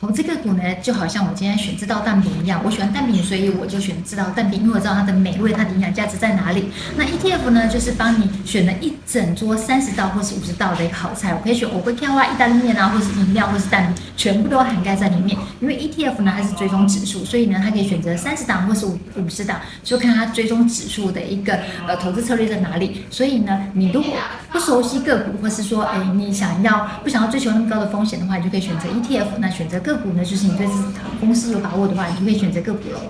投资个股呢，就好像我今天选这道蛋饼一样，我喜欢蛋饼，所以我就选这道蛋饼，因为我知道它的美味，它的营养价值在哪里。那 ETF 呢，就是帮你选了一整桌三十道或是五十道的一个好菜，我可以选我会挑啊，意大利面啊，或是饮料，或是蛋，全部都涵盖在里面。因为 ETF 呢，它是追踪指数，所以呢，它可以选择三十档或是五五十档，就看它追踪指数的一个呃投资策略在哪里。所以呢，你如果熟悉个股，或是说，哎，你想要不想要追求那么高的风险的话，你就可以选择 ETF。那选择个股呢，就是你对这公司有把握的话，你就可以选择个股喽。